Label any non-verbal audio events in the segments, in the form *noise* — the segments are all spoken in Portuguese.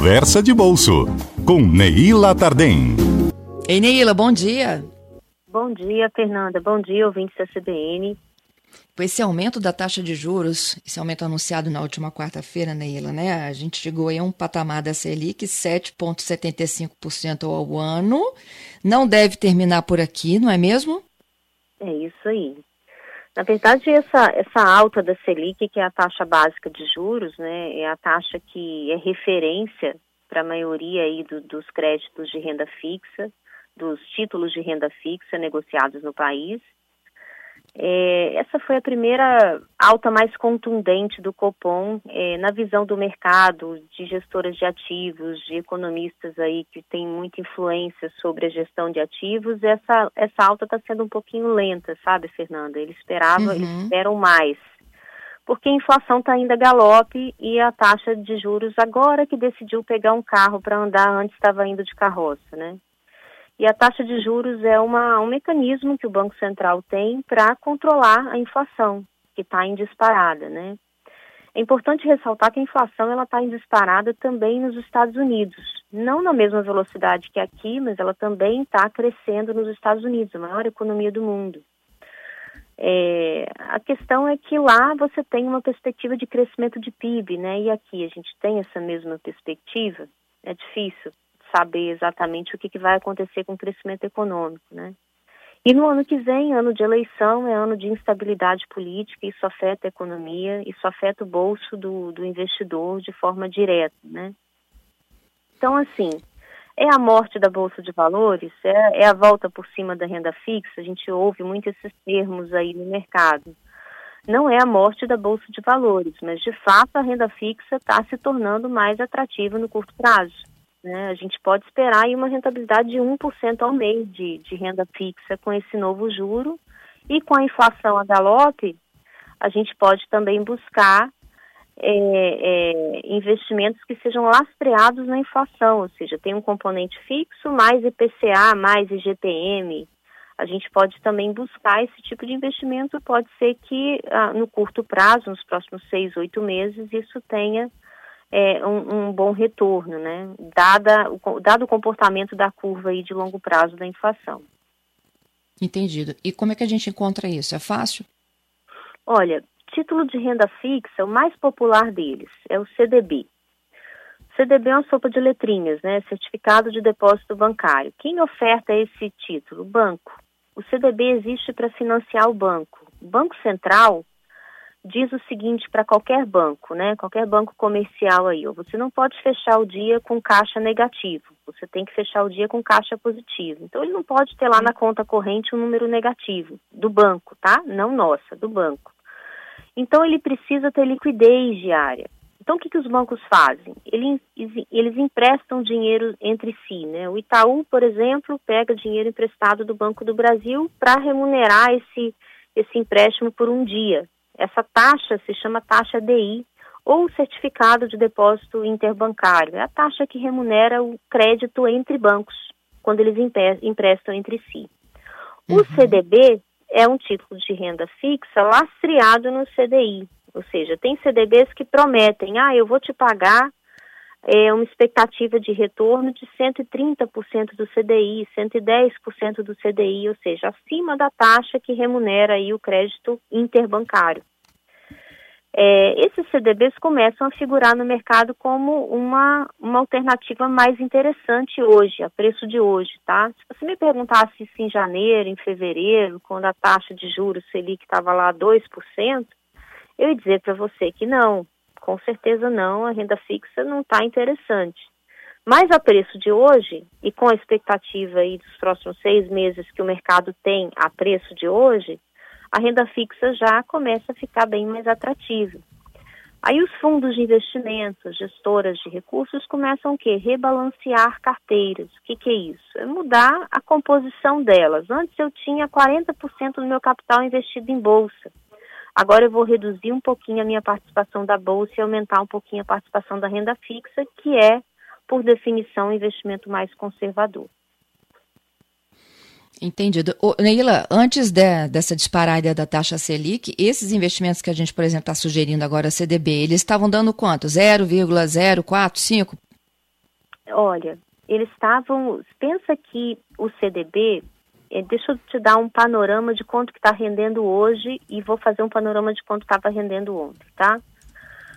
Conversa de Bolso, com Neila Tardem. Ei, Neila, bom dia. Bom dia, Fernanda. Bom dia, ouvintes da CBN. Com esse aumento da taxa de juros, esse aumento anunciado na última quarta-feira, Neila, né? A gente chegou aí a um patamar da Selic, 7,75% ao ano. Não deve terminar por aqui, não é mesmo? É isso aí. Na verdade, essa, essa alta da Selic, que é a taxa básica de juros, né, é a taxa que é referência para a maioria aí do, dos créditos de renda fixa, dos títulos de renda fixa negociados no país. É, essa foi a primeira alta mais contundente do Copom é, na visão do mercado, de gestoras de ativos, de economistas aí que têm muita influência sobre a gestão de ativos. Essa, essa alta está sendo um pouquinho lenta, sabe, Fernanda? Eles esperavam, uhum. eles esperam mais. Porque a inflação está ainda galope e a taxa de juros, agora que decidiu pegar um carro para andar, antes estava indo de carroça, né? E a taxa de juros é uma, um mecanismo que o Banco Central tem para controlar a inflação, que está em disparada, né? É importante ressaltar que a inflação ela está em disparada também nos Estados Unidos, não na mesma velocidade que aqui, mas ela também está crescendo nos Estados Unidos, a maior economia do mundo. É, a questão é que lá você tem uma perspectiva de crescimento de PIB, né? E aqui a gente tem essa mesma perspectiva. É difícil saber exatamente o que, que vai acontecer com o crescimento econômico, né? E no ano que vem, ano de eleição, é ano de instabilidade política, isso afeta a economia, isso afeta o bolso do, do investidor de forma direta, né? Então, assim, é a morte da Bolsa de Valores, é, é a volta por cima da renda fixa, a gente ouve muito esses termos aí no mercado. Não é a morte da Bolsa de Valores, mas de fato a renda fixa está se tornando mais atrativa no curto prazo. Né? A gente pode esperar aí uma rentabilidade de 1% ao mês de, de renda fixa com esse novo juro. E com a inflação a galope, a gente pode também buscar é, é, investimentos que sejam lastreados na inflação, ou seja, tem um componente fixo, mais IPCA, mais IGPM. A gente pode também buscar esse tipo de investimento. Pode ser que ah, no curto prazo, nos próximos seis, oito meses, isso tenha é, um, um, bom retorno, né? Dada o, dado o comportamento da curva aí de longo prazo da inflação. Entendido. E como é que a gente encontra isso? É fácil? Olha, título de renda fixa, o mais popular deles é o CDB. CDB é uma sopa de letrinhas, né? Certificado de Depósito Bancário. Quem oferta esse título? O banco. O CDB existe para financiar o banco. O Banco Central diz o seguinte para qualquer banco, né? Qualquer banco comercial aí, ó, você não pode fechar o dia com caixa negativo. Você tem que fechar o dia com caixa positivo. Então ele não pode ter lá na conta corrente um número negativo do banco, tá? Não nossa, do banco. Então ele precisa ter liquidez diária. Então o que, que os bancos fazem? Eles, eles emprestam dinheiro entre si, né? O Itaú, por exemplo, pega dinheiro emprestado do Banco do Brasil para remunerar esse esse empréstimo por um dia. Essa taxa se chama taxa DI ou certificado de depósito interbancário. É a taxa que remunera o crédito entre bancos, quando eles emprestam entre si. O uhum. CDB é um título de renda fixa lastreado no CDI, ou seja, tem CDBs que prometem, ah, eu vou te pagar é, uma expectativa de retorno de 130% do CDI, 110% do CDI, ou seja, acima da taxa que remunera aí o crédito interbancário é, esses CDBs começam a figurar no mercado como uma, uma alternativa mais interessante hoje, a preço de hoje, tá? Se você me perguntasse isso em janeiro, em fevereiro, quando a taxa de juros Selic estava lá 2%, eu ia dizer para você que não, com certeza não, a renda fixa não está interessante. Mas a preço de hoje, e com a expectativa aí dos próximos seis meses que o mercado tem a preço de hoje, a renda fixa já começa a ficar bem mais atrativa. Aí os fundos de investimentos, gestoras de recursos, começam o quê? Rebalancear carteiras. O que, que é isso? É mudar a composição delas. Antes eu tinha 40% do meu capital investido em bolsa. Agora eu vou reduzir um pouquinho a minha participação da bolsa e aumentar um pouquinho a participação da renda fixa, que é, por definição, um investimento mais conservador. Entendido. Ô, Neila, antes de, dessa disparada da taxa Selic, esses investimentos que a gente, por exemplo, está sugerindo agora, CDB, eles estavam dando quanto? 0,045? Olha, eles estavam. Pensa que o CDB. É, deixa eu te dar um panorama de quanto que está rendendo hoje e vou fazer um panorama de quanto estava rendendo ontem, tá?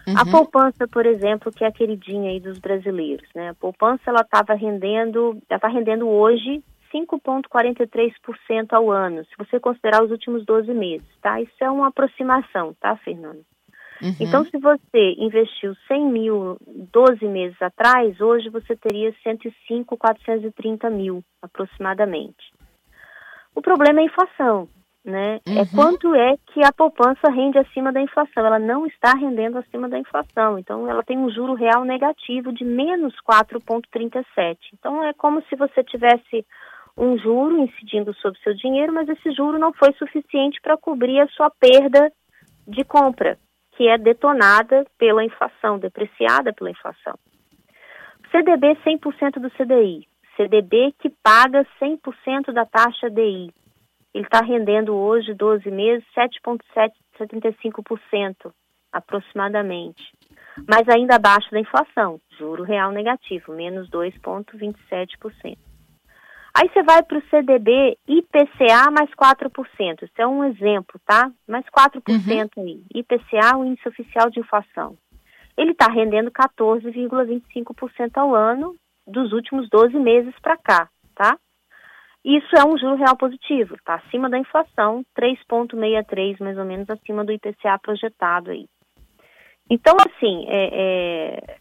Uhum. A poupança, por exemplo, que é a queridinha aí dos brasileiros, né? A poupança ela estava rendendo, ela está rendendo hoje 5,43% ao ano, se você considerar os últimos 12 meses, tá? Isso é uma aproximação, tá, Fernando? Uhum. Então, se você investiu 100 mil 12 meses atrás, hoje você teria 105, 430 mil, aproximadamente. O problema é a inflação, né? É uhum. É quanto é que a poupança rende acima da inflação. Ela não está rendendo acima da inflação. Então, ela tem um juro real negativo de menos 4,37. Então, é como se você tivesse um juro incidindo sobre seu dinheiro, mas esse juro não foi suficiente para cobrir a sua perda de compra, que é detonada pela inflação, depreciada pela inflação. CDB 100% do CDI. CDB que paga 100% da taxa DI. Ele está rendendo hoje, 12 meses, 7,75% aproximadamente. Mas ainda abaixo da inflação, juro real negativo, menos 2,27%. Aí você vai para o CDB IPCA mais 4%. Isso é um exemplo, tá? Mais 4% uhum. aí. IPCA, o índice oficial de inflação. Ele está rendendo 14,25% ao ano dos últimos 12 meses para cá, tá? Isso é um juro real positivo, tá acima da inflação, 3,63 mais ou menos acima do IPCA projetado aí. Então, assim, é, é,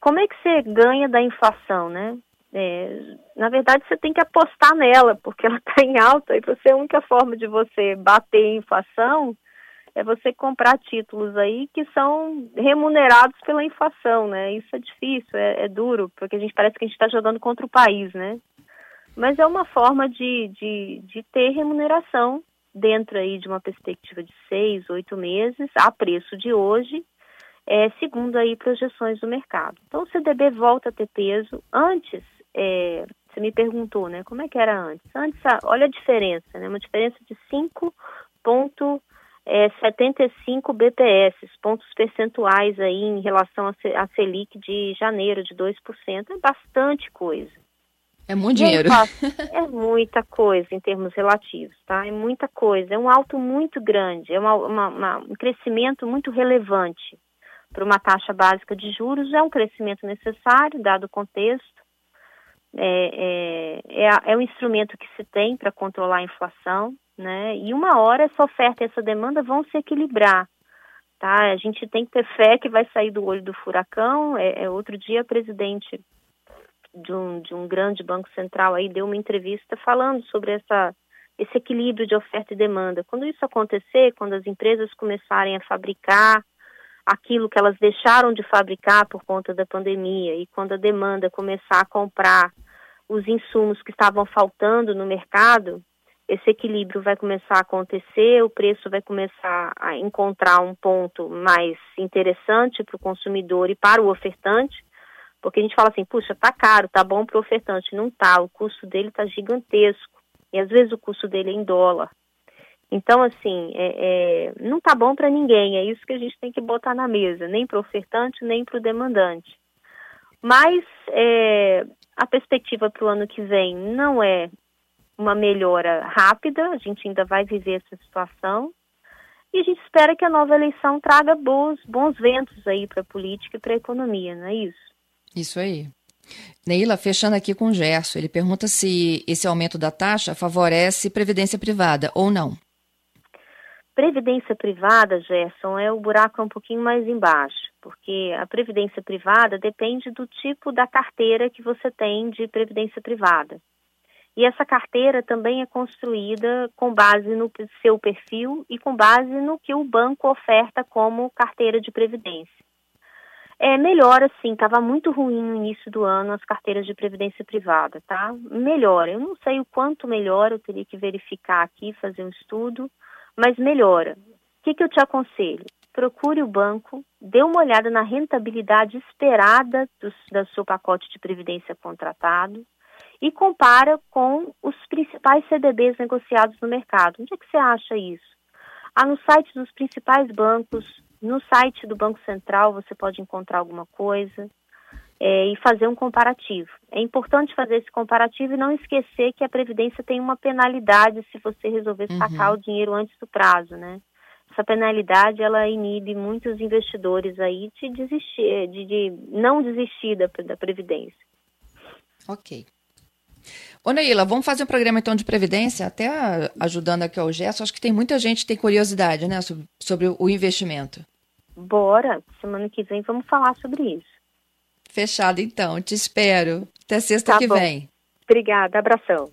como é que você ganha da inflação, né? É, na verdade, você tem que apostar nela, porque ela está em alta e você, a única forma de você bater a inflação é você comprar títulos aí que são remunerados pela inflação, né? Isso é difícil, é, é duro, porque a gente parece que a gente está jogando contra o país, né? Mas é uma forma de, de, de ter remuneração dentro aí de uma perspectiva de seis, oito meses, a preço de hoje, é, segundo aí projeções do mercado. Então o CDB volta a ter peso. Antes, é, você me perguntou, né? Como é que era antes? Antes, olha a diferença, né? Uma diferença de 5,75 é, BPS, pontos percentuais aí em relação a Selic de janeiro de 2%. É bastante coisa. É muito dinheiro. *laughs* É muita coisa em termos relativos, tá? É muita coisa. É um alto muito grande, é uma, uma, uma, um crescimento muito relevante para uma taxa básica de juros. É um crescimento necessário, dado o contexto é, é, é, é o instrumento que se tem para controlar a inflação, né? E uma hora essa oferta e essa demanda vão se equilibrar, tá? A gente tem que ter fé que vai sair do olho do furacão. É, é outro dia, presidente de um, de um grande banco central aí deu uma entrevista falando sobre essa esse equilíbrio de oferta e demanda. Quando isso acontecer, quando as empresas começarem a fabricar aquilo que elas deixaram de fabricar por conta da pandemia e quando a demanda começar a comprar os insumos que estavam faltando no mercado, esse equilíbrio vai começar a acontecer, o preço vai começar a encontrar um ponto mais interessante para o consumidor e para o ofertante, porque a gente fala assim, puxa, tá caro, tá bom para o ofertante, não tá, o custo dele tá gigantesco e às vezes o custo dele é em dólar. Então, assim, é, é, não tá bom para ninguém, é isso que a gente tem que botar na mesa, nem para o ofertante, nem para o demandante. Mas é, a perspectiva para o ano que vem não é uma melhora rápida, a gente ainda vai viver essa situação. E a gente espera que a nova eleição traga bons, bons ventos aí para a política e para a economia, não é isso? Isso aí. Neila, fechando aqui com o Gerson, ele pergunta se esse aumento da taxa favorece previdência privada ou não. Previdência privada, Gerson, é o buraco um pouquinho mais embaixo, porque a previdência privada depende do tipo da carteira que você tem de previdência privada. E essa carteira também é construída com base no seu perfil e com base no que o banco oferta como carteira de previdência. É, melhora sim, estava muito ruim no início do ano as carteiras de previdência privada, tá? Melhora. Eu não sei o quanto melhora, eu teria que verificar aqui, fazer um estudo mas melhora. O que, que eu te aconselho? Procure o banco, dê uma olhada na rentabilidade esperada do, do seu pacote de previdência contratado e compara com os principais CDBs negociados no mercado. Onde é que você acha isso? Ah, no site dos principais bancos, no site do Banco Central você pode encontrar alguma coisa. É, e fazer um comparativo. É importante fazer esse comparativo e não esquecer que a Previdência tem uma penalidade se você resolver sacar uhum. o dinheiro antes do prazo, né? Essa penalidade, ela inibe muitos investidores aí de desistir, de, de não desistir da, da Previdência. Ok. Ô Neila, vamos fazer um programa então de Previdência, até ajudando aqui ao Gesso. Acho que tem muita gente que tem curiosidade, né, sobre, sobre o investimento. Bora, semana que vem vamos falar sobre isso. Fechado então, te espero. Até sexta tá que bom. vem. Obrigada, abração.